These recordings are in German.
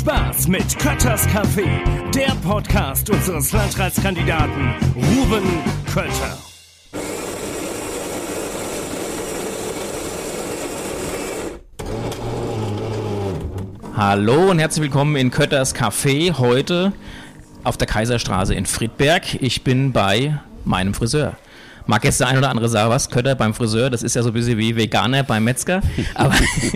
Spaß mit Kötters Café, der Podcast unseres Landratskandidaten Ruben Kötter. Hallo und herzlich willkommen in Kötters Café heute auf der Kaiserstraße in Friedberg. Ich bin bei meinem Friseur. Mag jetzt der ein oder andere sagen, was, Kötter beim Friseur, das ist ja so ein bisschen wie Veganer beim Metzger. Aber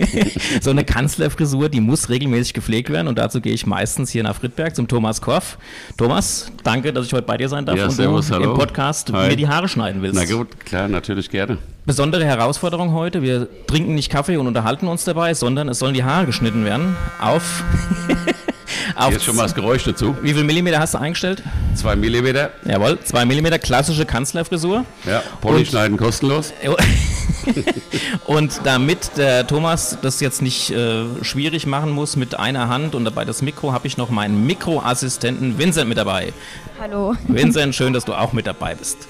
so eine Kanzlerfrisur, die muss regelmäßig gepflegt werden und dazu gehe ich meistens hier nach Friedberg zum Thomas Korff. Thomas, danke, dass ich heute bei dir sein darf Ja, und servus, du hallo. im Podcast Hi. mir die Haare schneiden willst. Na gut, klar, natürlich gerne. Besondere Herausforderung heute. Wir trinken nicht Kaffee und unterhalten uns dabei, sondern es sollen die Haare geschnitten werden. Auf. auf Jetzt schon mal das Geräusch dazu. Wie viel Millimeter hast du eingestellt? Zwei Millimeter. Jawohl, zwei Millimeter, klassische Kanzlerfrisur. Ja, Pony schneiden kostenlos. Und damit der Thomas das jetzt nicht äh, schwierig machen muss mit einer Hand und dabei das Mikro, habe ich noch meinen Mikroassistenten Vincent mit dabei. Hallo. Vincent, schön, dass du auch mit dabei bist.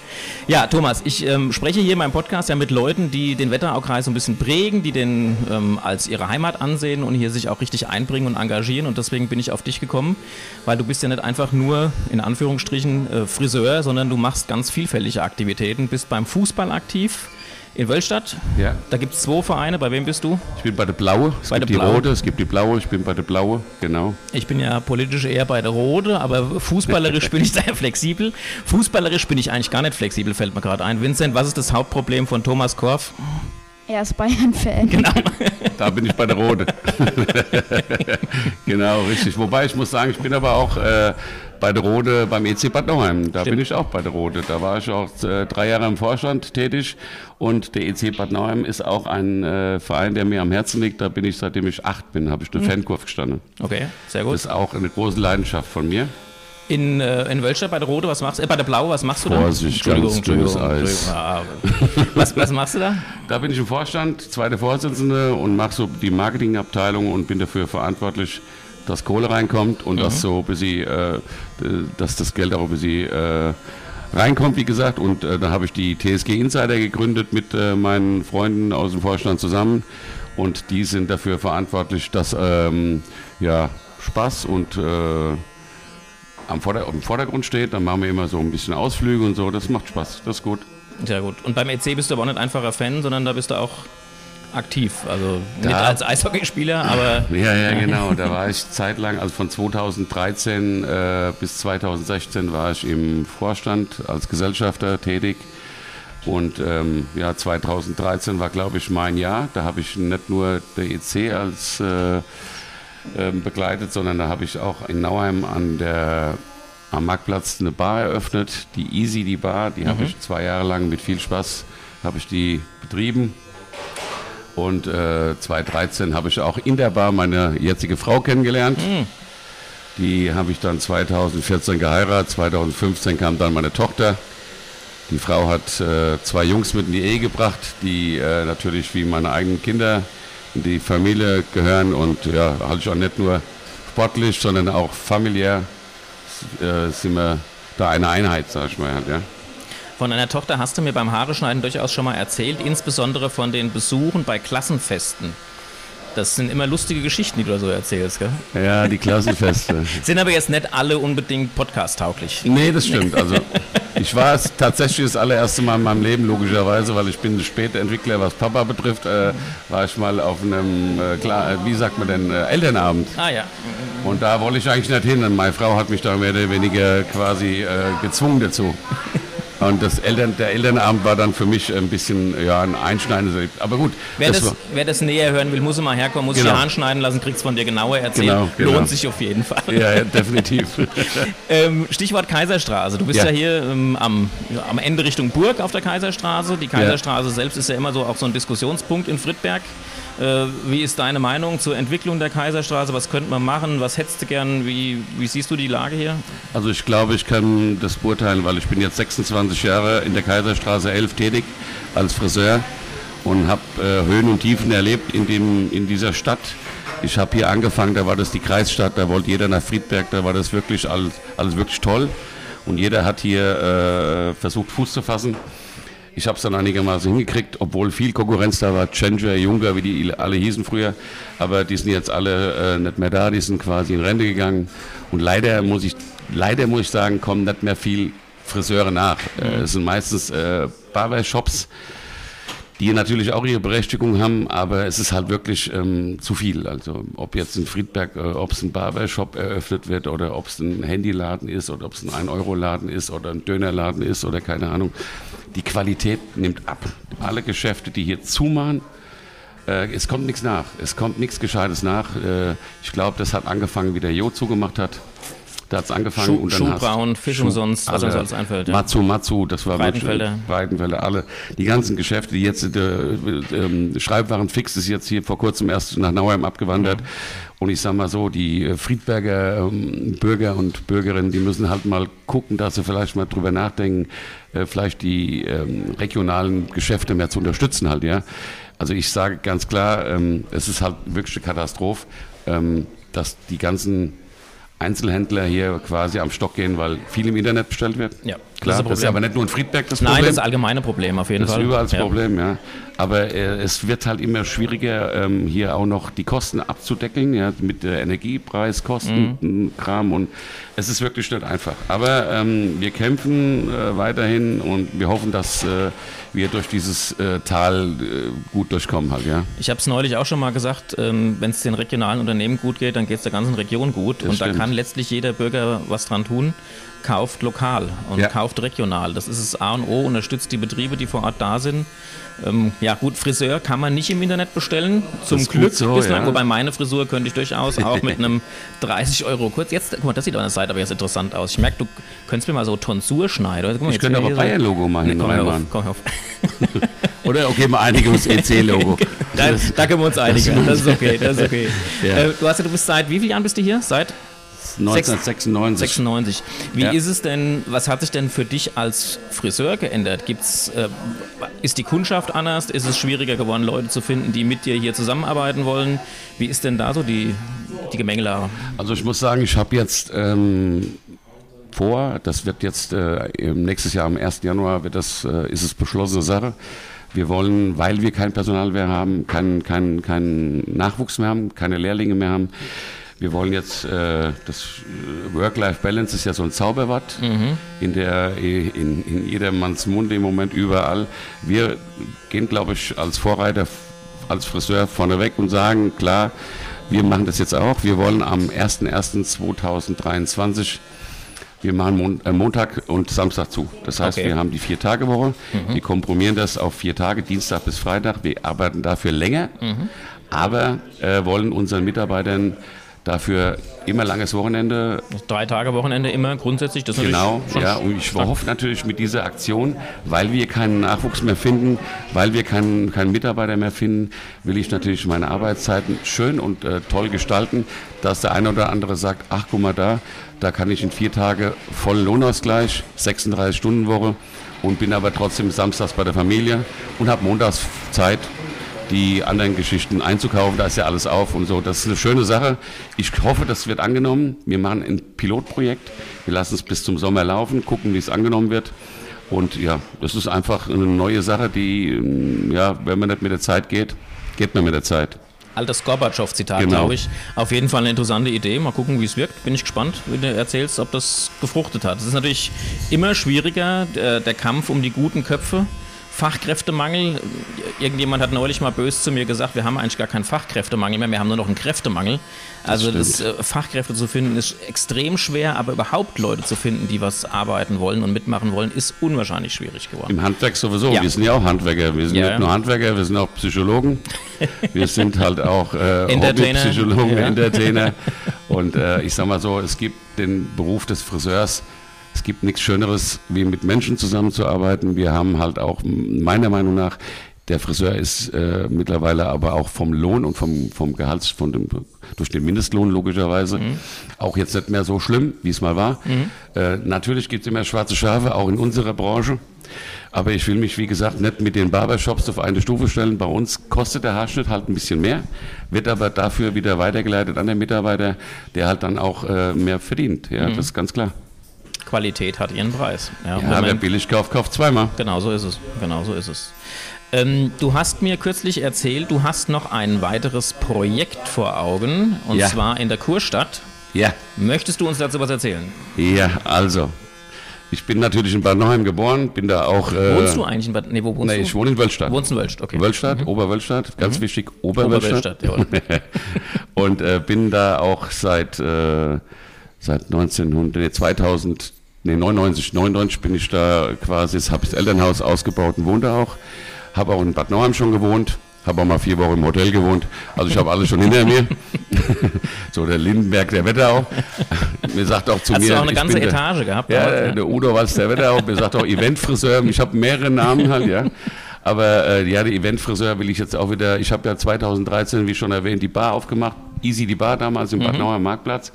Ja, Thomas, ich ähm, spreche hier in meinem Podcast ja mit Leuten, die den Wetteraukreis so ein bisschen prägen, die den ähm, als ihre Heimat ansehen und hier sich auch richtig einbringen und engagieren. Und deswegen bin ich auf dich gekommen, weil du bist ja nicht einfach nur in Anführungsstrichen äh, Friseur, sondern du machst ganz vielfältige Aktivitäten, bist beim Fußball aktiv. In Wölstadt, Ja. da gibt es zwei Vereine. Bei wem bist du? Ich bin bei der Blaue. Es Bei gibt der die Blaue. Rote, es gibt die Blaue, ich bin bei der Blaue, genau. Ich bin ja politisch eher bei der Rode, aber fußballerisch bin ich sehr flexibel. Fußballerisch bin ich eigentlich gar nicht flexibel, fällt mir gerade ein. Vincent, was ist das Hauptproblem von Thomas Korff? Er ist Bayern-Fan. Genau. Da bin ich bei der Rote. genau, richtig. Wobei ich muss sagen, ich bin aber auch äh, bei der Rote beim EC Bad Nauheim. Da bin ich auch bei der Rote. Da war ich auch äh, drei Jahre im Vorstand tätig. Und der EC Bad Nauheim ist auch ein äh, Verein, der mir am Herzen liegt. Da bin ich, seitdem ich acht bin, habe ich eine Fankurve gestanden. Okay, sehr Das gut. ist auch eine große Leidenschaft von mir. In, äh, in Wölstadt bei der Rode, was machst du? Äh, bei der Blaue, was machst du da? Vorsicht, ganz dünnes Eis. Ah, was, was machst du da? Da bin ich im Vorstand, zweite Vorsitzende und mache so die Marketingabteilung und bin dafür verantwortlich, dass Kohle reinkommt und dass so ein bisschen, äh, dass das Geld auch ein bisschen äh, reinkommt, wie gesagt. Und äh, da habe ich die TSG Insider gegründet mit äh, meinen Freunden aus dem Vorstand zusammen und die sind dafür verantwortlich, dass ähm, ja, Spaß und äh, am Vorder im Vordergrund steht. Dann machen wir immer so ein bisschen Ausflüge und so. Das macht Spaß, das ist gut. Sehr gut. Und beim EC bist du aber auch nicht einfacher Fan, sondern da bist du auch aktiv. Also nicht Da- als Eishockeyspieler, aber Ja, ja, genau. Da war ich zeitlang, also von 2013 äh, bis 2016 war ich im Vorstand als Gesellschafter tätig. Und ähm, ja, 2013 war, glaube ich, mein Jahr. Da habe ich nicht nur der EC als äh, ähm, begleitet, sondern da habe ich auch in Nauheim an der, am Marktplatz eine Bar eröffnet, die Easy, die Bar. Die habe ich zwei Jahre lang mit viel Spaß habe ich die betrieben. Und äh, 2013 habe ich auch in der Bar meine jetzige Frau kennengelernt. Die habe ich dann 2014 geheiratet. 2015 kam dann meine Tochter. Die Frau hat äh, zwei Jungs mit in die Ehe gebracht, die äh, natürlich wie meine eigenen Kinder in die Familie gehören. Und ja, halt ich auch nicht nur sportlich, sondern auch familiär äh, sind wir da eine Einheit, sag ich mal. Ja. Von deiner Tochter hast du mir beim Haareschneiden durchaus schon mal erzählt, insbesondere von den Besuchen bei Klassenfesten. Das sind immer lustige Geschichten, die du da so erzählst, gell? ja, die Klassenfeste. Sind aber jetzt nicht alle unbedingt podcast-tauglich. Nee, das stimmt. Also ich war es tatsächlich das allererste Mal in meinem Leben, logischerweise, weil ich bin später Entwickler, was Papa betrifft, äh, war ich mal auf einem, äh, klar, äh, wie sagt man denn, äh, Elternabend. Ah ja. Und da wollte ich eigentlich nicht hin. Und meine Frau hat mich da mehr oder weniger quasi äh, gezwungen dazu. Und das Eltern, der Elternabend war dann für mich ein bisschen ja, ein einschneidendes. Aber gut, Wer das, war, wer das näher hören will, muss immer herkommen, muss sich Genau. die Haare schneiden lassen, kriegt es von dir genauer erzählt. Genau, genau. Lohnt sich auf jeden Fall. ja, ja, definitiv. Ähm, Stichwort Kaiserstraße. Du bist ja, Ja. hier ähm, am, am Ende Richtung Burg auf der Kaiserstraße. Die Kaiserstraße selbst ist ja immer so auch so ein Diskussionspunkt in Friedberg. Äh, wie ist deine Meinung zur Entwicklung der Kaiserstraße? Was könnte man machen? Was hättest du gern? Wie, wie siehst du die Lage hier? Also ich glaube, ich kann das beurteilen, weil ich bin jetzt 26 Jahre in der Kaiserstraße 11 tätig als Friseur und habe äh, Höhen und Tiefen erlebt in, dem, in dieser Stadt. Ich habe hier angefangen, da war das die Kreisstadt, da wollte jeder nach Friedberg, da war das wirklich alles, alles wirklich toll und jeder hat hier äh, versucht Fuß zu fassen. Ich habe es dann einigermaßen hingekriegt, obwohl viel Konkurrenz da war. Changer, Juncker, wie die alle hießen früher. Aber die sind jetzt alle äh, nicht mehr da, die sind quasi in Rente gegangen. Und leider muss ich, leider muss ich sagen, kommen nicht mehr viel Friseure nach. Äh, es sind meistens äh, Barbershops, die natürlich auch ihre Berechtigung haben, aber es ist halt wirklich ähm, zu viel. Also ob jetzt in Friedberg, äh, ob es ein Barbershop eröffnet wird oder ob es ein Handyladen ist oder ob es ein 1-Euro-Laden ist oder ein Dönerladen ist oder keine Ahnung. Die Qualität nimmt ab. Alle Geschäfte, die hier zumachen, äh, es kommt nichts nach. Es kommt nichts Gescheites nach. Äh, ich glaube, das hat angefangen, wie der Jo zugemacht hat. Da hat es angefangen. Schuh, und dann Schuhbraun, Fisch umsonst, was uns alles einfällt. Ja. Matsu, Matsu, das war Breitenfelder. wirklich- Breitenfelder, alle. Die ganzen Geschäfte, die jetzt, äh, ähm, Schreibwaren fix ist jetzt hier vor kurzem erst nach Nauheim abgewandert. Und ich sag mal so, die äh, Friedberger ähm, Bürger und Bürgerinnen, die müssen halt mal gucken, dass sie vielleicht mal drüber nachdenken, äh, vielleicht die ähm, regionalen Geschäfte mehr zu unterstützen halt, ja. Also ich sage ganz klar, ähm, es ist halt wirklich eine Katastrophe, ähm, dass die ganzen Einzelhändler hier quasi am Stock gehen, weil viel im Internet bestellt wird. Ja, das klar. ist ein Das ist aber nicht nur in Friedberg das Nein, Problem. das ist ein allgemeines Problem auf jeden Das ist Fall. überall das Ja. Problem, ja. Aber äh, es wird halt immer schwieriger, ähm, hier auch noch die Kosten abzudecken, ja, mit der Energiepreiskosten, Mhm. Kram und es ist wirklich nicht einfach. Aber ähm, wir kämpfen äh, weiterhin und wir hoffen, dass äh, wir durch dieses äh, Tal äh, gut durchkommen halt, ja. Ich habe es neulich auch schon mal gesagt, ähm, wenn es den regionalen Unternehmen gut geht, dann geht es der ganzen Region gut. und stimmt. da kann letztlich jeder Bürger was dran tun. Kauft lokal und Ja. kauft regional. Das ist das A und O, unterstützt die Betriebe, die vor Ort da sind. Ähm, ja gut, Friseur kann man nicht im Internet bestellen, zum Glück so, bislang. ja. Wobei meine Frisur könnte ich durchaus auch mit einem 30 Euro kurz. Jetzt, guck mal, das sieht an der Seite aber jetzt interessant aus. Ich merke, du könntest mir mal so Tonsur schneiden. Guck mal, Ich könnte aber Bayern-Logo mal Nee, komm hör auf, komm hör auf. Oder okay, mal einigen ums EC-Logo. Da, da können wir uns einigen. Das ist okay, das ist okay. Ja. Äh, du hast ja, du bist seit wie vielen Jahren bist du hier? Seit 1996. 96. Wie Ja. ist es denn, was hat sich denn für dich als Friseur geändert? Gibt's, äh, ist die Kundschaft anders? Ist es schwieriger geworden, Leute zu finden, die mit dir hier zusammenarbeiten wollen? Wie ist denn da so die, die Gemengelage? Also ich muss sagen, ich habe jetzt ähm, vor, das wird jetzt äh, nächstes Jahr am 1. Januar wird das, äh, ist es beschlossene Sache. Wir wollen, weil wir kein Personal mehr haben, keinen kein, kein Nachwuchs mehr haben, keine Lehrlinge mehr haben, wir wollen jetzt, äh, das äh, Work-Life-Balance ist ja so ein Zauberwort in, der, in, in jedermanns Mund im Moment überall. Wir gehen, glaube ich, als Vorreiter, als Friseur vorneweg und sagen, klar, wir machen das jetzt auch. Wir wollen am 01.01.2023 wir machen Mon äh, Montag und Samstag zu. Das heißt, Okay. wir haben die Vier-Tage-Woche. Wir komprimieren das auf vier Tage, Dienstag bis Freitag. Wir arbeiten dafür länger, aber äh, wollen unseren Mitarbeitern dafür immer langes Wochenende Drei Tage Wochenende immer grundsätzlich? Das Genau, ja, und ich hoffe natürlich mit dieser Aktion, weil wir keinen Nachwuchs mehr finden, weil wir keinen, keinen Mitarbeiter mehr finden, will ich natürlich meine Arbeitszeiten schön und äh, toll gestalten, dass der eine oder andere sagt, ach guck mal da, da kann ich in vier Tage vollen Lohnausgleich, 36 Stunden Woche und bin aber trotzdem samstags bei der Familie und habe montags Zeit, die anderen Geschichten einzukaufen. Da ist ja alles auf und so. Das ist eine schöne Sache. Ich hoffe, das wird angenommen. Wir machen ein Pilotprojekt. Wir lassen es bis zum Sommer laufen, gucken, wie es angenommen wird. Und ja, das ist einfach eine neue Sache, die, ähm, ja, wenn man nicht mit der Zeit geht, geht man mit der Zeit. Altes Gorbatschow-Zitat, Genau. glaube ich. Auf jeden Fall eine interessante Idee. Mal gucken, wie es wirkt. Bin ich gespannt, wie du erzählst, ob das gefruchtet hat. Es ist natürlich immer schwieriger, der Kampf um die guten Köpfe. Fachkräftemangel. Irgendjemand hat neulich mal böse zu mir gesagt, wir haben eigentlich gar keinen Fachkräftemangel mehr, wir haben nur noch einen Kräftemangel. Also das, äh, Fachkräfte zu finden ist extrem schwer, aber überhaupt Leute zu finden, die was arbeiten wollen und mitmachen wollen, ist unwahrscheinlich schwierig geworden. Im Handwerk sowieso. Ja. Wir sind ja auch Handwerker. Wir sind Ja, nicht nur Handwerker, wir sind auch Psychologen. wir sind halt auch äh, Entertainer. Hobbypsychologen, Ja. Entertainer. Und äh, ich sag mal so, es gibt den Beruf des Friseurs. Es gibt nichts Schöneres, wie mit Menschen zusammenzuarbeiten. Wir haben halt auch, meiner Meinung nach, der Friseur ist äh, mittlerweile aber auch vom Lohn und vom, vom Gehalts, von dem, durch den Mindestlohn logischerweise, auch jetzt nicht mehr so schlimm, wie es mal war. Äh, natürlich gibt es immer schwarze Schafe, auch in unserer Branche. Aber ich will mich, wie gesagt, nicht mit den Barbershops auf eine Stufe stellen. Bei uns kostet der Haarschnitt halt ein bisschen mehr, wird aber dafür wieder weitergeleitet an den Mitarbeiter, der halt dann auch äh, mehr verdient. Ja, das ist ganz klar. Qualität hat ihren Preis. Ja, Ja, wer billig kauft, kauft zweimal. Genau so ist es. Genau so ist es. Ähm, du hast mir kürzlich erzählt, du hast noch ein weiteres Projekt vor Augen und Ja. zwar in der Kurstadt. Ja, Möchtest du uns dazu was erzählen? ja, also. Ich bin natürlich in Bad Nauheim geboren, bin da auch. Äh, Wohnst du eigentlich in Bad. Nee, wo wohnst Nee, du? ich wohne in Wölstadt. Wohnst in Wölstadt, okay. Wölstadt, Oberwölstadt, ganz wichtig, Oberwölstadt. Oberwölstadt, jawohl. und äh, bin da auch seit, äh, seit 1900, nee, 2000, nee, 99, 99 bin ich da quasi, habe das Elternhaus ausgebaut und wohne da auch. Habe auch in Bad Nauheim schon gewohnt, habe auch mal vier Wochen im Hotel gewohnt. Also ich habe alles schon hinter mir. so der Lindenberg der Wetterau. mir sagt auch zu Hast mir, du auch eine ganze bin der- Etage gehabt? ja, dort, der Udo Walz, der Wetterau, mir sagt auch Eventfriseur. Ich habe mehrere Namen halt, ja. Aber äh, ja, der Eventfriseur will ich jetzt auch wieder. Ich habe ja 2013, wie schon erwähnt, die Bar aufgemacht. Easy die Bar damals im Bad Nauer Marktplatz.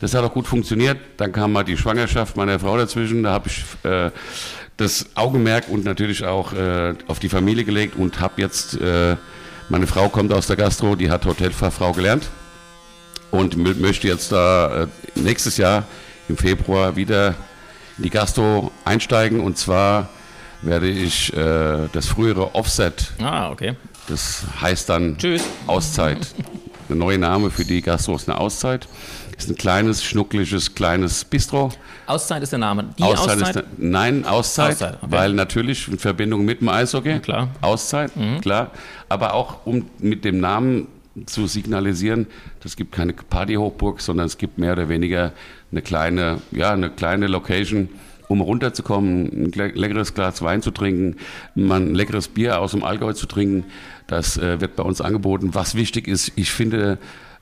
Das hat auch gut funktioniert. Dann kam mal die Schwangerschaft meiner Frau dazwischen. Da habe ich äh, das Augenmerk und natürlich auch äh, auf die Familie gelegt und habe jetzt, äh, meine Frau kommt aus der Gastro, die hat Hotelfachfrau gelernt und mö- möchte jetzt da äh, nächstes Jahr im Februar wieder in die Gastro einsteigen und zwar werde ich äh, das frühere Offset, Ah, okay. das heißt dann Tschüss. Auszeit. Der neue Name für die Gastro ist eine Auszeit. Ist ein kleines, schnuckliges, kleines Bistro. Auszeit ist der Name. Die Auszeit? ist, nein, Auszeit, Auszeit, okay. weil natürlich in Verbindung mit dem Eishockey. klar. Mhm. Auszeit, klar. Aber auch um mit dem Namen zu signalisieren, das gibt keine Partyhochburg, sondern es gibt mehr oder weniger eine kleine, ja, eine kleine Location, um runterzukommen, ein le- leckeres Glas Wein zu trinken, mal ein leckeres Bier aus dem Allgäu zu trinken. Das äh, wird bei uns angeboten. Was wichtig ist, ich finde,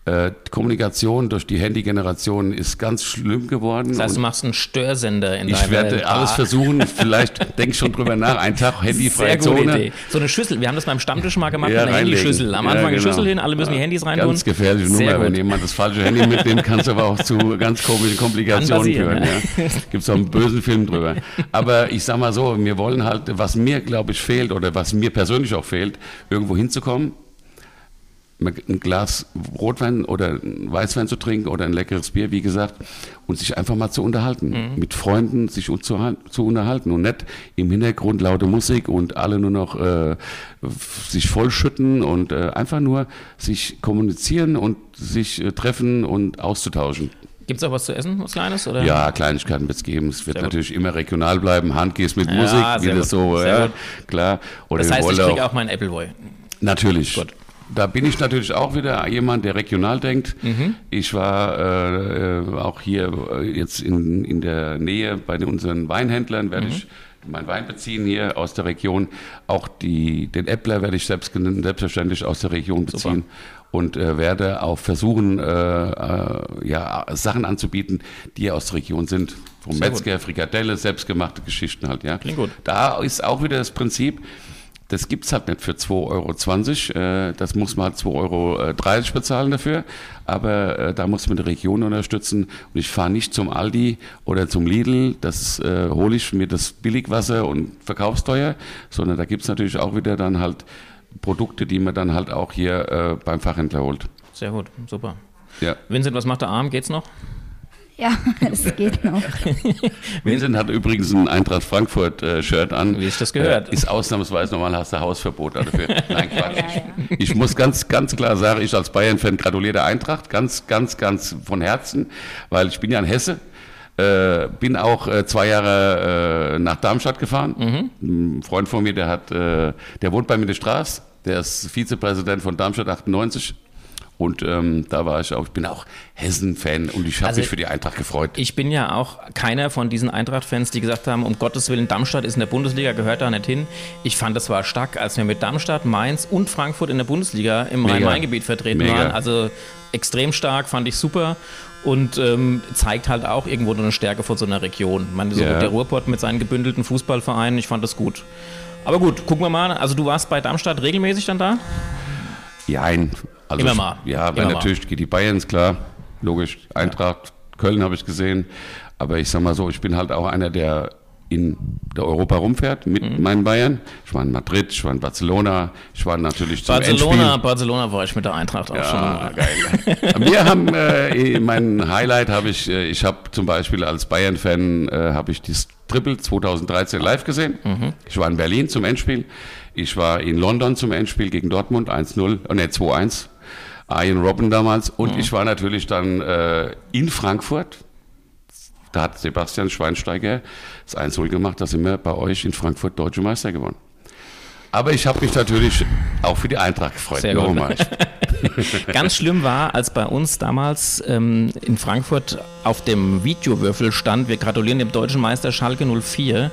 äh, die Kommunikation durch die Handy-Generation ist ganz schlimm geworden. Das heißt, du machst einen Störsender in ich deiner werde Bar. alles versuchen. Vielleicht denke ich schon drüber nach. Ein Tag Sehr handyfreie gute Zone. Idee. So eine Schüssel. Wir haben das beim Stammtisch mal gemacht Ja, reinlegen. Handyschüssel. Am Ja, Anfang eine genau. Schüssel hin, alle müssen die Handys reintun. Ganz gefährliche Sehr Nummer. Wenn gut. jemand das falsche Handy mitnimmt, kann es aber auch zu ganz komischen Komplikationen führen. Ja. Gibt es auch einen bösen Film drüber. Aber ich sag mal so, wir wollen halt, was mir, glaube ich, fehlt oder was mir persönlich auch fehlt, irgendwo hinzukommen, ein Glas Rotwein oder ein Weißwein zu trinken oder ein leckeres Bier, wie gesagt, und sich einfach mal zu unterhalten. Mhm. Mit Freunden sich zu, zu unterhalten und nicht im Hintergrund laute Musik und alle nur noch äh, sich vollschütten und äh, einfach nur sich kommunizieren und sich äh, treffen und auszutauschen. Gibt es auch was zu essen, was Kleines? Oder? Ja, Kleinigkeiten wird es geben. Es wird Sehr gut. natürlich immer regional bleiben. Handgehst mit Ja, Musik, wie das gut, so, ja, gut. klar. Oder Das heißt, ich kriege auch meinen Appleboy. Natürlich. Gut. Da bin ich natürlich auch wieder jemand, der regional denkt. Mhm. Ich war äh, auch hier äh, jetzt in, in der Nähe bei unseren Weinhändlern, werde Mhm. ich mein Wein beziehen hier aus der Region. Auch die, den Äppler werde ich selbst, selbstverständlich aus der Region beziehen. Und äh, werde auch versuchen, äh, äh, ja, Sachen anzubieten, die aus der Region sind. Vom Sehr Metzger, Frikadelle, selbstgemachte Geschichten halt. Ja. Klingt gut. Da ist auch wieder das Prinzip, das gibt es halt nicht für 2,20 Euro. Äh, das muss man halt 2,30 Euro bezahlen dafür. Aber äh, da muss man die Region unterstützen. Und ich fahre nicht zum Aldi oder zum Lidl, das äh, hole ich mir das Billigwasser und verkaufsteuer, sondern da gibt es natürlich auch wieder dann halt Produkte, die man dann halt auch hier äh, beim Fachhändler holt. Sehr gut, super. Ja. Vincent, was macht der Arm? Geht's noch? Ja, es geht noch. Vincent hat übrigens ein Eintracht Frankfurt äh, Shirt an. Wie ich das gehört. Äh, ist ausnahmsweise normal hast du Hausverbot dafür. Nein, Quatsch. Ja, ja. Ich muss ganz, ganz klar sagen, ich als Bayern-Fan gratuliere der Eintracht ganz, ganz, ganz von Herzen, weil ich bin ja ein Hesse. Äh, bin auch äh, zwei Jahre äh, nach Darmstadt gefahren. Ein Freund von mir, der hat, äh, der wohnt bei mir in der Straße. Der ist Vizepräsident von Darmstadt 98. Und ähm, da war ich auch, ich bin auch Hessen-Fan und ich habe Also mich für die Eintracht gefreut. Ich bin ja auch keiner von diesen Eintracht-Fans, die gesagt haben, um Gottes Willen, Darmstadt ist in der Bundesliga, gehört da nicht hin. Ich fand, das war stark, als wir mit Darmstadt, Mainz und Frankfurt in der Bundesliga im. Rhein-Main-Gebiet vertreten Mega. waren. Also extrem stark, fand ich super. Und ähm, zeigt halt auch irgendwo eine Stärke von so einer Region. Ich meine, so Ja. der Ruhrpott mit seinen gebündelten Fußballvereinen, ich fand das gut. Aber gut, gucken wir mal. Also du warst bei Darmstadt regelmäßig dann da? Jein. Also Immer mal. Ja, Immer weil mal. natürlich geht die Bayern, ist klar. Logisch. Eintracht, Köln habe ich gesehen. Aber ich sag mal so, ich bin halt auch einer, der in der Europa rumfährt mit Mhm. meinen Bayern. Ich war in Madrid, ich war in Barcelona, ich war natürlich zum Barcelona, Endspiel. Barcelona war ich mit der Eintracht auch schon. Ah, mal. geil. Wir haben äh, mein Highlight habe ich, äh, ich habe zum Beispiel als Bayern-Fan äh, habe ich das Triple 2013 live gesehen. Mhm. Ich war in Berlin zum Endspiel. Ich war in London zum Endspiel gegen Dortmund 1-0, oh, ne 2-1. Ian Robben damals und Mhm. ich war natürlich dann äh, in Frankfurt. Da hat Sebastian Schweinsteiger das 1-0 gemacht, da sind wir bei euch in Frankfurt Deutsche Meister geworden. Aber ich habe mich natürlich auch für die Eintracht gefreut. Sehr gut. Ganz schlimm war, als bei uns damals ähm, in Frankfurt auf dem Videowürfel stand, wir gratulieren dem deutschen Meister Schalke 04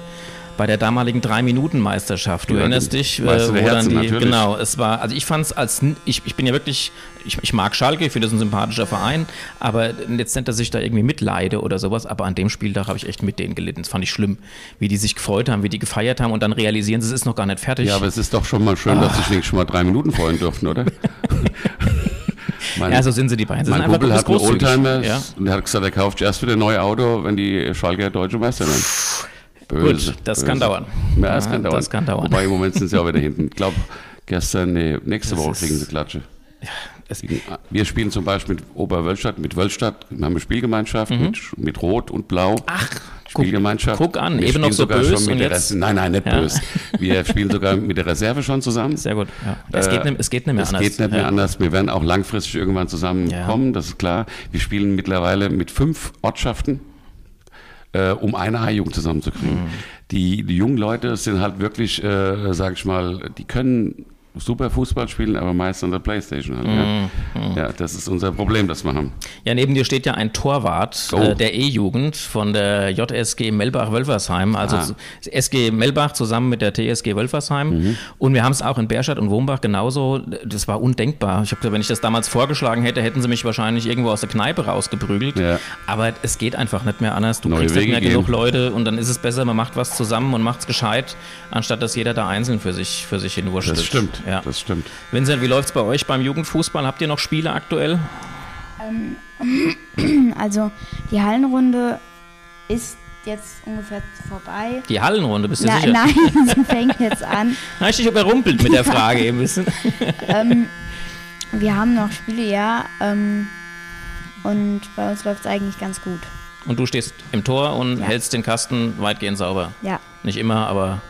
bei der damaligen Drei-Minuten-Meisterschaft. Du Ja, erinnerst dich, äh, wo dann Herzen, die, natürlich. genau, es war, also ich fand es als, ich, ich bin ja wirklich, ich, ich mag Schalke, ich finde das ein sympathischer Verein, aber jetzt nicht, dass ich da irgendwie mitleide oder sowas, aber an dem Spieltag habe ich echt mit denen gelitten. Das fand ich schlimm, wie die sich gefreut haben, wie die gefeiert haben und dann realisieren, sie es ist noch gar nicht fertig. Ja, aber es ist doch schon mal schön, dass sich nicht schon mal drei Minuten freuen durften, oder? mein Ja, so sind sie die beiden. Sie mein sind einfach Kumpel hat einen. Oldtimer Ja. und er hat gesagt, er kauft erst wieder ein neues Auto, wenn die Schalker deutsche Meister werden. Böse, Gut, das böse. kann dauern. Ja, das Ja, kann dauern. das kann dauern. Wobei im Moment sind sie auch wieder hinten. Ich glaube, gestern, nee, nächste Das Woche kriegen sie Klatsche. Es, Gegen- Wir spielen zum Beispiel mit Oberwölstadt, mit Wölstadt, wir haben eine Spielgemeinschaft mit, mit Rot und Blau. Mhm. Ach, Spielgemeinschaft. guck an, Wir eben noch spielen so sogar bös schon mit der Nein, nein, nicht Ja. bös. Wir spielen sogar mit der Reserve schon zusammen. Sehr gut. Ja. Es, geht, nicht- es geht nicht mehr es anders. geht nicht mehr ja. anders. Wir werden auch langfristig irgendwann zusammenkommen, das ist klar. Wir spielen mittlerweile mit fünf Ortschaften, äh, um eine A-Jugend zusammenzukriegen. Mhm. Die, die jungen Leute sind halt wirklich, äh, sag ich mal, die können super Fußball spielen, aber meist an der Playstation halt. Mhm. Ja. ja, das ist unser Problem, das wir haben. Ja, neben dir steht ja ein Torwart Oh. äh, der E-Jugend von der JSG Melbach-Wölfersheim, also Ah. SG Melbach zusammen mit der TSG Wölfersheim. Mhm. Und wir haben es auch in Berstadt und Wohnbach genauso. Das war undenkbar. Ich habe gesagt, wenn ich das damals vorgeschlagen hätte, hätten sie mich wahrscheinlich irgendwo aus der Kneipe rausgeprügelt. Ja. Aber es geht einfach nicht mehr anders. Du Neue kriegst nicht Wege mehr gehen. genug Leute und dann ist es besser, man macht was zusammen und macht es gescheit, anstatt dass jeder da einzeln für sich, für sich hinwurschtelt. Das stimmt, Ja. das stimmt. Vincent, wie läuft's bei euch beim Jugendfußball? Habt ihr noch Spiele aktuell? Also die Hallenrunde ist jetzt ungefähr vorbei. Die Hallenrunde, bist du Na, sicher? nein, sie fängt jetzt an. Habe ich dich überrumpelt mit der Frage eben ein bisschen. Ähm, wir haben noch Spiele, ja. Ähm, und bei uns läuft es eigentlich ganz gut. Und du stehst im Tor und Ja. hältst den Kasten weitgehend sauber. Ja. Nicht immer, aber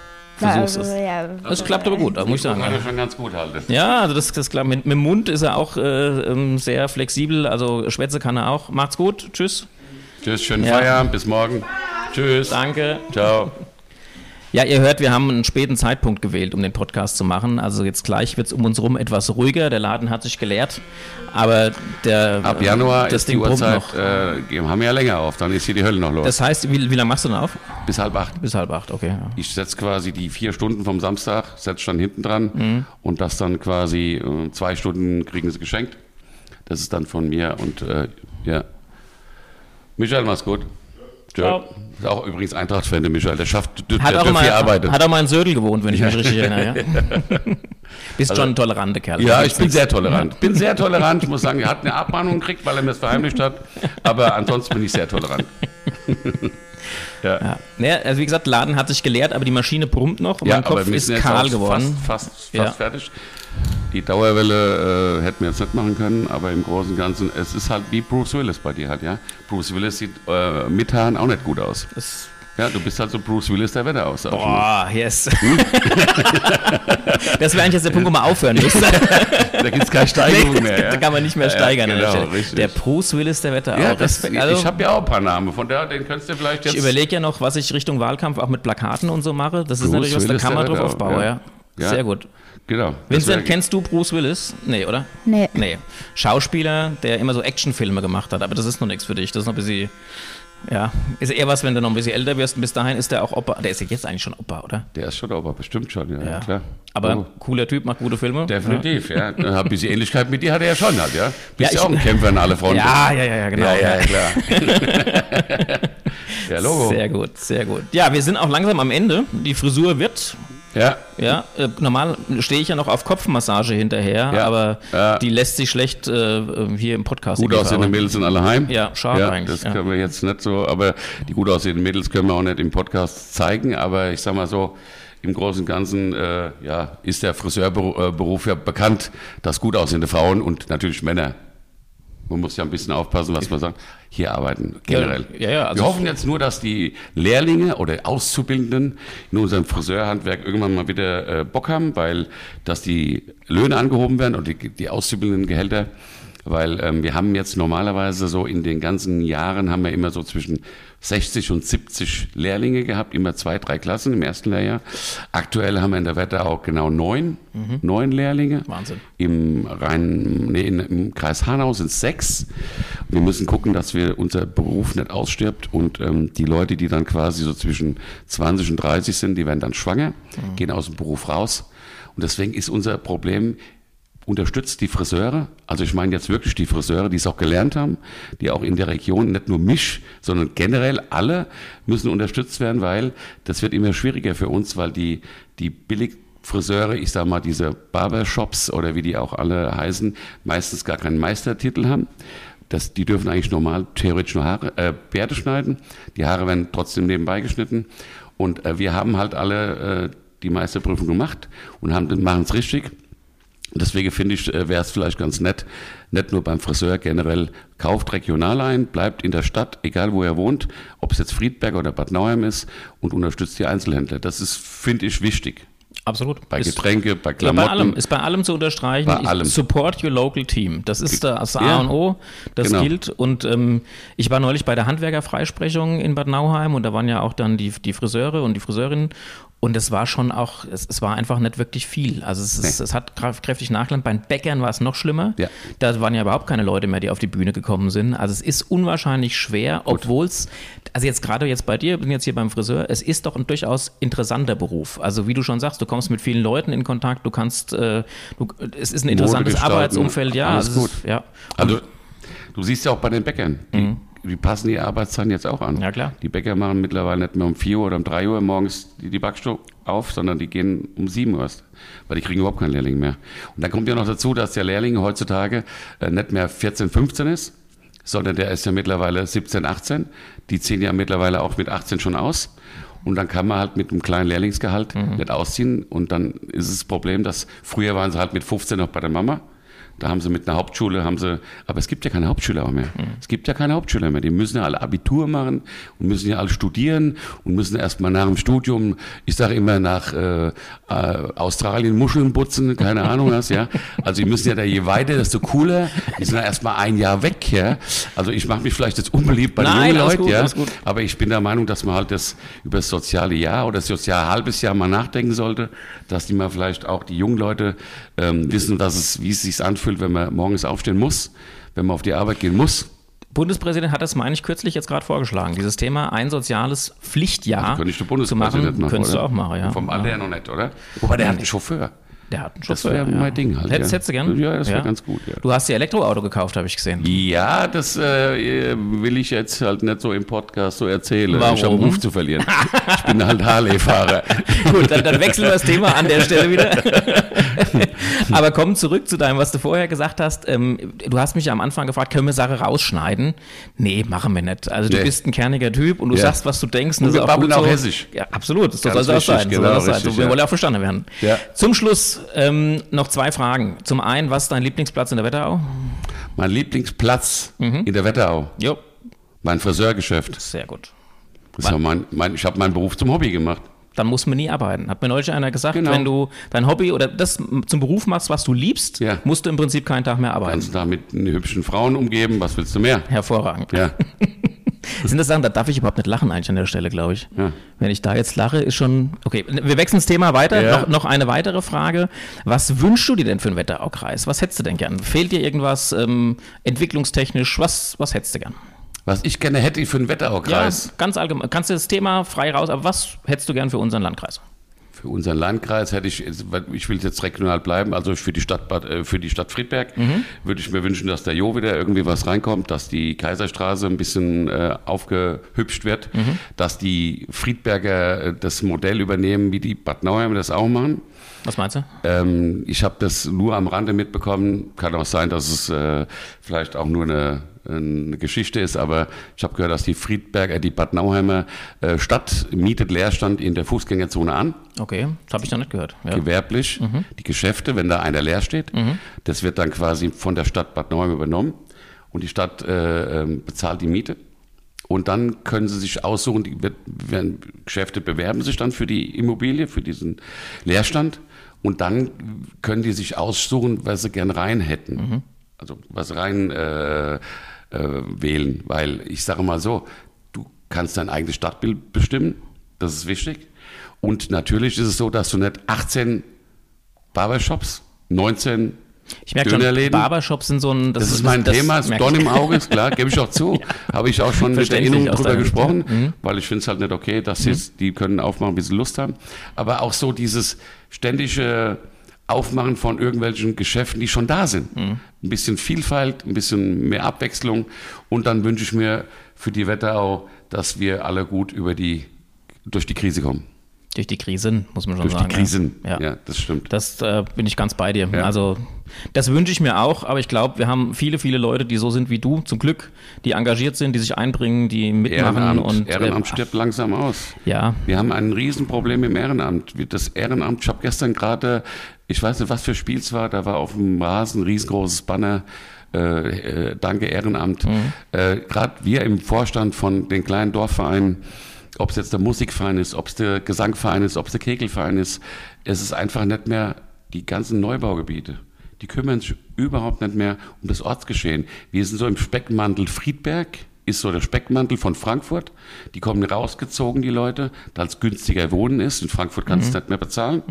versuchst es. ja, Das klappt aber gut, muss ich sagen. Kann schon ganz gut halten. ja also das, das klappt. Mit, mit dem Mund ist er auch äh, ähm, sehr flexibel, also Schwätze kann er auch. Macht's gut, tschüss. Tschüss, schönen Ja. Feierabend, bis morgen. Tschüss. Danke. Ciao. Ja, ihr hört, wir haben einen späten Zeitpunkt gewählt, um den Podcast zu machen. Also jetzt gleich wird es um uns rum etwas ruhiger. Der Laden hat sich geleert, aber der Ab äh, Januar das ist die Ding brummt Uhrzeit, noch. äh, haben wir ja länger auf, dann ist hier die Hölle noch los. Das heißt, wie, wie lange machst du denn auf? Bis halb acht. Bis halb acht, okay. Ja. Ich setze quasi die vier Stunden vom Samstag, setze dann hinten dran Mhm. und das dann quasi äh, zwei Stunden kriegen sie geschenkt. Das ist dann von mir und äh, ja. Michael, mach's gut. Ciao. Ist auch übrigens Eintracht-Fan, der Michael. Der schafft, der, Hat der auch, mal, hier arbeitet. hat auch mal in Södel gewohnt, wenn ich mich richtig erinnere. Ja? Bist schon ein toleranter Kerl. Also Ja, ich bin sehr tolerant. Bin sehr tolerant. Ich muss sagen, er hat eine Abmahnung gekriegt, weil er mir das verheimlicht hat. Aber ansonsten bin ich sehr tolerant. ja. Ja. Naja, also wie gesagt, Laden hat sich geleert, aber die Maschine brummt noch und Ja, mein Kopf ist kahl geworden. Fast, fast, fast fertig. Die Dauerwelle äh, hätten wir jetzt nicht machen können, aber im Großen und Ganzen, es ist halt wie Bruce Willis bei dir halt, ja. Bruce Willis sieht äh, mit Haaren auch nicht gut aus. Das, Ja, du bist halt so Bruce Willis der Wetter aus. boah, yes. Hm? das wäre eigentlich jetzt der Punkt, wo man aufhören müsste. Da gibt es keine Steigerung mehr. Ja? da kann man nicht mehr Ja, steigern. der genau, richtig. der Bruce Willis der Wetter Ja, auch. das. Also, ich habe ja auch ein paar Namen, von daher, den könntest du vielleicht jetzt... ich überlege ja noch, was ich Richtung Wahlkampf auch mit Plakaten und so mache. Das ist Bruce natürlich was, da Willis kann man der drauf Wetter, aufbauen, ja. ja. Ja. Sehr gut. Genau. Vincent, kennst du Bruce Willis? Nee, oder? Nee. Nee. Schauspieler, der immer so Actionfilme gemacht hat, aber das ist noch nichts für dich. Das ist noch ein bisschen. Ja, ist eher was, wenn du noch ein bisschen älter wirst. Bis dahin ist der auch Opa. Der ist ja jetzt eigentlich schon Opa, oder? Der ist schon aber bestimmt schon, ja, Ja. klar. Aber Oh. cooler Typ, macht gute Filme. Definitiv, ja. ja. Ein bisschen Ähnlichkeit mit dir hat er ja schon halt, ja. Bist Ja, ja, auch ein Kämpfer in alle Fronten. Ja, ja, ja, genau. Ja, ja, klar. ja, Logo. Sehr gut, sehr gut. Ja, wir sind auch langsam am Ende. Die Frisur wird. Ja, Ja, äh, normal stehe ich ja noch auf Kopfmassage hinterher, Ja. aber Ja. die lässt sich schlecht äh, hier im Podcast gut irgendwie aussehende verarbeiten. Mädels sind alle heim. Ja, schade ja, eigentlich, Das können wir jetzt nicht so Aber die gut aussehenden Mädels können wir auch nicht im Podcast zeigen. Aber ich sag mal so, im Großen und Ganzen äh, ja, ist der Friseurberuf ja bekannt, dass gut aussehende Frauen und natürlich Männer man muss ja ein bisschen aufpassen, was man sagt, hier arbeiten generell. Ja, ja, also Wir hoffen jetzt nur, dass die Lehrlinge oder Auszubildenden in unserem Friseurhandwerk irgendwann mal wieder äh, Bock haben, weil dass die Löhne angehoben werden und die, die auszubildenden Gehälter, weil ähm, wir haben jetzt normalerweise so in den ganzen Jahren haben wir immer so zwischen 60 und 70 Lehrlinge gehabt, immer zwei, drei Klassen im ersten Lehrjahr. Aktuell haben wir in der Wetterau genau neun, mhm. neun Lehrlinge. Wahnsinn. Im, Rhein, nee, im Kreis Hanau sind es sechs. Wir müssen gucken, dass wir unser Beruf nicht ausstirbt und ähm, die Leute, die dann quasi so zwischen 20 und 30 sind, die werden dann schwanger, mhm. gehen aus dem Beruf raus. Und deswegen ist unser Problem, unterstützt die Friseure, also ich meine jetzt wirklich die Friseure, die es auch gelernt haben, die auch in der Region, nicht nur mich, sondern generell alle müssen unterstützt werden, weil das wird immer schwieriger für uns, weil die, die Billigfriseure, ich sag mal diese Barbershops oder wie die auch alle heißen, meistens gar keinen Meistertitel haben. Das, die dürfen eigentlich normal theoretisch nur Haare, äh, Bärte schneiden. Die Haare werden trotzdem nebenbei geschnitten. Und äh, wir haben halt alle äh, die Meisterprüfung gemacht und machen es richtig. Deswegen finde ich, äh, wäre es vielleicht ganz nett, nicht nur beim Friseur generell, kauft regional ein, bleibt in der Stadt, egal wo er wohnt, ob es jetzt Friedberg oder Bad Nauheim ist und unterstützt die Einzelhändler. Das ist, finde ich, wichtig. Absolut. Bei Getränke, bei Klamotten. Ja, bei allem, ist bei allem zu unterstreichen. Bei allem. Support your local team. Das ist das A und O. Das genau. gilt. Und ähm, ich war neulich bei der Handwerkerfreisprechung in Bad Nauheim und da waren ja auch dann die, die Friseure und die Friseurinnen. Und es war schon auch, es, es war einfach nicht wirklich viel. Also es, Nee. es hat kräftig nachgelangt. Bei den Bäckern war es noch schlimmer. Ja. Da waren ja überhaupt keine Leute mehr, die auf die Bühne gekommen sind. Also es ist unwahrscheinlich schwer, obwohl es, also jetzt gerade jetzt bei dir, bin jetzt hier beim Friseur, es ist doch ein durchaus interessanter Beruf. Also wie du schon sagst, du kommst mit vielen Leuten in Kontakt, du kannst, äh, du, es ist ein interessantes Arbeitsumfeld, ja. alles also es gut. Ist, ja. Also, du siehst ja auch bei den Bäckern, die, die passen die Arbeitszeiten jetzt auch an. Mhm. Ja, klar. Die Bäcker machen mittlerweile nicht mehr um 4 Uhr oder um 3 Uhr morgens die, die Backstube auf, sondern die gehen um 7 Uhr erst, weil die kriegen überhaupt keinen Lehrling mehr. Und dann kommt ja noch dazu, dass der Lehrling heutzutage äh, nicht mehr 14, 15 ist, sondern der ist ja mittlerweile 17, 18. Die ziehen ja mittlerweile auch mit 18 schon aus. Und dann kann man halt mit einem kleinen Lehrlingsgehalt nicht ausziehen. Und dann ist es das Problem, dass früher waren sie halt mit 15 noch bei der Mama. Da haben sie mit einer Hauptschule, haben sie, aber es gibt ja keine Hauptschüler mehr. Es gibt ja keine Hauptschüler mehr. Die müssen ja alle Abitur machen und müssen ja alle studieren und müssen erstmal nach dem Studium, ich sage immer nach äh, äh, Australien Muscheln putzen, keine Ahnung was, ja. Also die müssen ja da je weiter, desto cooler. Die sind ja erstmal ein Jahr weg, ja. Also ich mache mich vielleicht jetzt unbeliebt bei den Nein, jungen Leuten, ja. Aber ich bin der Meinung, dass man halt das über das soziale Jahr oder das soziale halbes Jahr mal nachdenken sollte, dass die mal vielleicht auch die jungen Leute ähm, wissen, dass es, wie es sich anfühlt, wenn man morgens aufstehen muss, wenn man auf die Arbeit gehen muss. Bundespräsident hat das, meine ich, kürzlich jetzt gerade vorgeschlagen. Dieses Thema ein soziales Pflichtjahr Könnte ich der zu Bundespräsident machen, machen, könntest du auch machen, ja. Vom Alter her noch nicht, oder? Wobei der hat einen Chauffeur. Der hat einen Das wäre ja. mein Ding halt. Hättest, ja. hättest du gern? Ja, das wäre ganz gut, ja. Du hast dir Elektroauto gekauft, habe ich gesehen. Ja, das äh, will ich jetzt halt nicht so im Podcast so erzählen. Warum? Ich habe Ruf zu verlieren. ich bin halt Harley-Fahrer. Gut, dann, dann wechseln wir das Thema an der Stelle wieder. Aber komm zurück zu deinem, was du vorher gesagt hast. Ähm, du hast mich am Anfang gefragt, können wir Sache rausschneiden? Nee, machen wir nicht. Also du Nee. bist ein kerniger Typ und du Ja. sagst, was du denkst. Und das wir ist babbeln auch so. hessisch. Ja, absolut. So Ganz soll auch richtig, sein. genau, so es sein. richtig, So, wir ja. wollen ja auch verstanden werden. Ja. Zum Schluss ähm, noch zwei Fragen. Zum einen, was ist dein Lieblingsplatz in der Wetterau? Mein Lieblingsplatz Mhm. in der Wetterau, Jo, mein Friseurgeschäft. sehr gut. Mein, mein, ich habe meinen Beruf zum Hobby gemacht. Dann muss man nie arbeiten. Hat mir neulich einer gesagt, Genau. wenn du dein Hobby oder das zum Beruf machst, was du liebst, Ja. musst du im Prinzip keinen Tag mehr arbeiten. Ganz da mit hübschen Frauen umgeben, was willst du mehr? Hervorragend. Ja, Sind das Sachen, da darf ich überhaupt nicht lachen eigentlich an der Stelle, glaube ich. Ja. Wenn ich da jetzt lache, ist schon. Okay, wir wechseln das Thema weiter. Ja. Noch, noch eine weitere Frage. Was wünschst du dir denn für einen Wetteraukreis? Was hättest du denn gern? Fehlt dir irgendwas ähm, entwicklungstechnisch? Was, was hättest du gern? was ich gerne hätte für einen Wetteraukreis. Ja, ganz allgemein. Kannst du das Thema frei raus, aber was hättest du gern für unseren Landkreis? Für unseren Landkreis hätte ich, ich will jetzt regional bleiben, also für die Stadt, Bad, äh, für die Stadt Friedberg Mhm. würde ich mir wünschen, dass da Jo wieder irgendwie was reinkommt, dass die Kaiserstraße ein bisschen äh, aufgehübscht wird, Mhm. dass die Friedberger äh, das Modell übernehmen, wie die Bad Nauheim das auch machen. Was meinst du? Ähm, ich habe das nur am Rande mitbekommen. Kann auch sein, dass es äh, vielleicht auch nur eine eine Geschichte ist, aber ich habe gehört, dass die Friedberger, die Bad Nauheimer äh, Stadt mietet Leerstand in der Fußgängerzone an. Okay, das habe ich noch nicht gehört. Ja. Gewerblich. Die Geschäfte, wenn da einer leer steht, das wird dann quasi von der Stadt Bad Nauheim übernommen und die Stadt äh, ähm, bezahlt die Miete. Und dann können sie sich aussuchen, die Geschäfte bewerben sich dann für die Immobilie, für diesen Leerstand. Und dann können die sich aussuchen, was sie gern rein hätten. Also was rein äh, äh, wählen. Weil ich sage mal so, du kannst dein eigenes Stadtbild bestimmen. Das ist wichtig. Und natürlich ist es so, dass du nicht 18 Barbershops, 19 Ich merke schon. Barbershops sind so ein. Das, ist mein Thema, ist ich. im Auge, ist klar, gebe ich auch zu. Habe ich auch schon mit Erinnerung aus drüber gesprochen, ja. Mhm. weil ich finde es halt nicht okay, dass jetzt, die können aufmachen, wie sie Lust haben. Aber auch so dieses ständige Aufmachen von irgendwelchen Geschäften, die schon da sind. Mhm. Ein bisschen Vielfalt, ein bisschen mehr Abwechslung. Und dann wünsche ich mir für die Wetterau, dass wir alle gut über die, durch die Krise kommen. Durch die Krisen, muss man schon Durch sagen. die Krisen. Ja. ja das stimmt. Das äh, bin ich ganz bei dir. Ja. Also das wünsche ich mir auch, aber ich glaube, wir haben viele, viele Leute, die so sind wie du, zum Glück, die engagiert sind, die sich einbringen, die mitmachen Ehrenamt, und Ehrenamt äh, stirbt langsam aus. ja, Wir haben ein Riesenproblem im Ehrenamt. Das Ehrenamt, ich habe gestern gerade, ich weiß nicht, was für Spiel es war, da war auf dem Rasen ein riesengroßes Banner. Äh, äh, danke Ehrenamt. Äh, Gerade wir im Vorstand von den kleinen Dorfvereinen, ob es jetzt der Musikverein ist, ob es der Gesangverein ist, ob es der Kegelverein ist, es ist einfach nicht mehr die ganzen Neubaugebiete. Die kümmern sich überhaupt nicht mehr um das Ortsgeschehen. Wir sind so im Speckmantel Friedberg, ist so der Speckmantel von Frankfurt. Die kommen rausgezogen, die Leute, da es günstiger wohnen ist. In Frankfurt kannst du es nicht mehr bezahlen.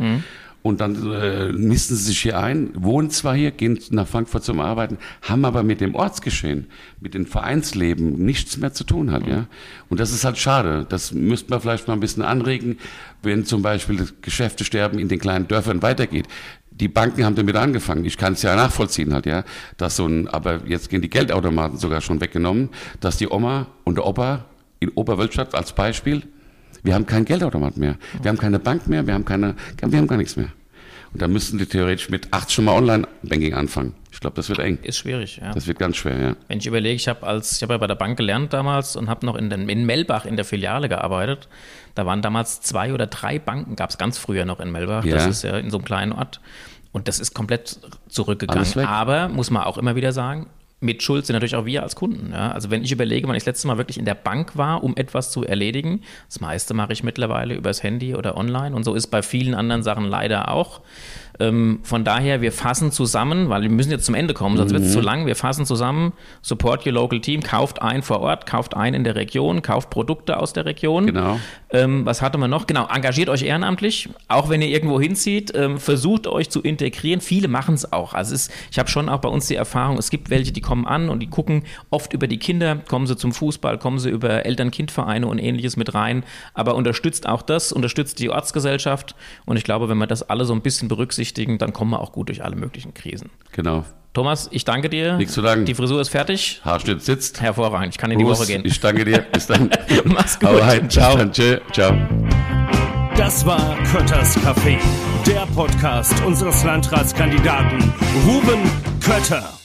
Und dann äh, nisten sie sich hier ein, wohnen zwar hier, gehen nach Frankfurt zum Arbeiten, haben aber mit dem Ortsgeschehen, mit dem Vereinsleben nichts mehr zu tun hat, ja. Und das ist halt schade. Das müsste man vielleicht mal ein bisschen anregen, wenn zum Beispiel das Geschäftesterben in den kleinen Dörfern weitergeht. Die Banken haben damit angefangen. Ich kann es ja nachvollziehen halt, ja. Dass so ein, aber jetzt gehen die Geldautomaten sogar schon weggenommen, dass die Oma und der Opa in Oberwölstadt als Beispiel, wir haben kein Geldautomat mehr. Wir haben keine Bank mehr, wir haben keine, wir haben gar nichts mehr. Und da müssten die theoretisch mit 8 schon mal Online-Banking anfangen. Ich glaube, das wird eng. ist schwierig. Ja. Das wird ganz schwer, ja. Wenn ich überlege, ich habe als ich habe ja bei der Bank gelernt damals und habe noch in, den, in Melbach in der Filiale gearbeitet. Da waren damals zwei oder drei Banken, gab es ganz früher noch in Melbach. Ja. Das ist ja in so einem kleinen Ort. Und das ist komplett zurückgegangen. Aber muss man auch immer wieder sagen, mit Schuld sind natürlich auch wir als Kunden. Ja? Also wenn ich überlege, wann ich das letzte Mal wirklich in der Bank war, um etwas zu erledigen, das meiste mache ich mittlerweile übers Handy oder online und so ist bei vielen anderen Sachen leider auch. Ähm, von daher, wir fassen zusammen, weil wir müssen jetzt zum Ende kommen, sonst wird es zu lang. Wir fassen zusammen, support your local team, kauft ein vor Ort, kauft ein in der Region, kauft Produkte aus der Region. Genau. Ähm, was hatte man noch? Genau, engagiert euch ehrenamtlich, auch wenn ihr irgendwo hinzieht, ähm, versucht euch zu integrieren. Viele machen es auch. Also es ist, ich habe schon auch bei uns die Erfahrung, es gibt welche, die kommen an und die gucken oft über die Kinder, kommen sie zum Fußball, kommen sie über Eltern-Kind-Vereine und ähnliches mit rein, aber unterstützt auch das, unterstützt die Ortsgesellschaft und ich glaube, wenn wir das alle so ein bisschen berücksichtigen, dann kommen wir auch gut durch alle möglichen Krisen. Genau. Thomas, ich danke dir. Nichts zu danken. Die Frisur ist fertig. Haarschnitt sitzt. Hervorragend. Ich kann in die. Woche gehen. Ich danke dir. Bis dann. Mach's gut. Rein. Ciao. Dann. Tschö. Ciao. Das war Kötters Café, der Podcast unseres Landratskandidaten Ruben Kötter.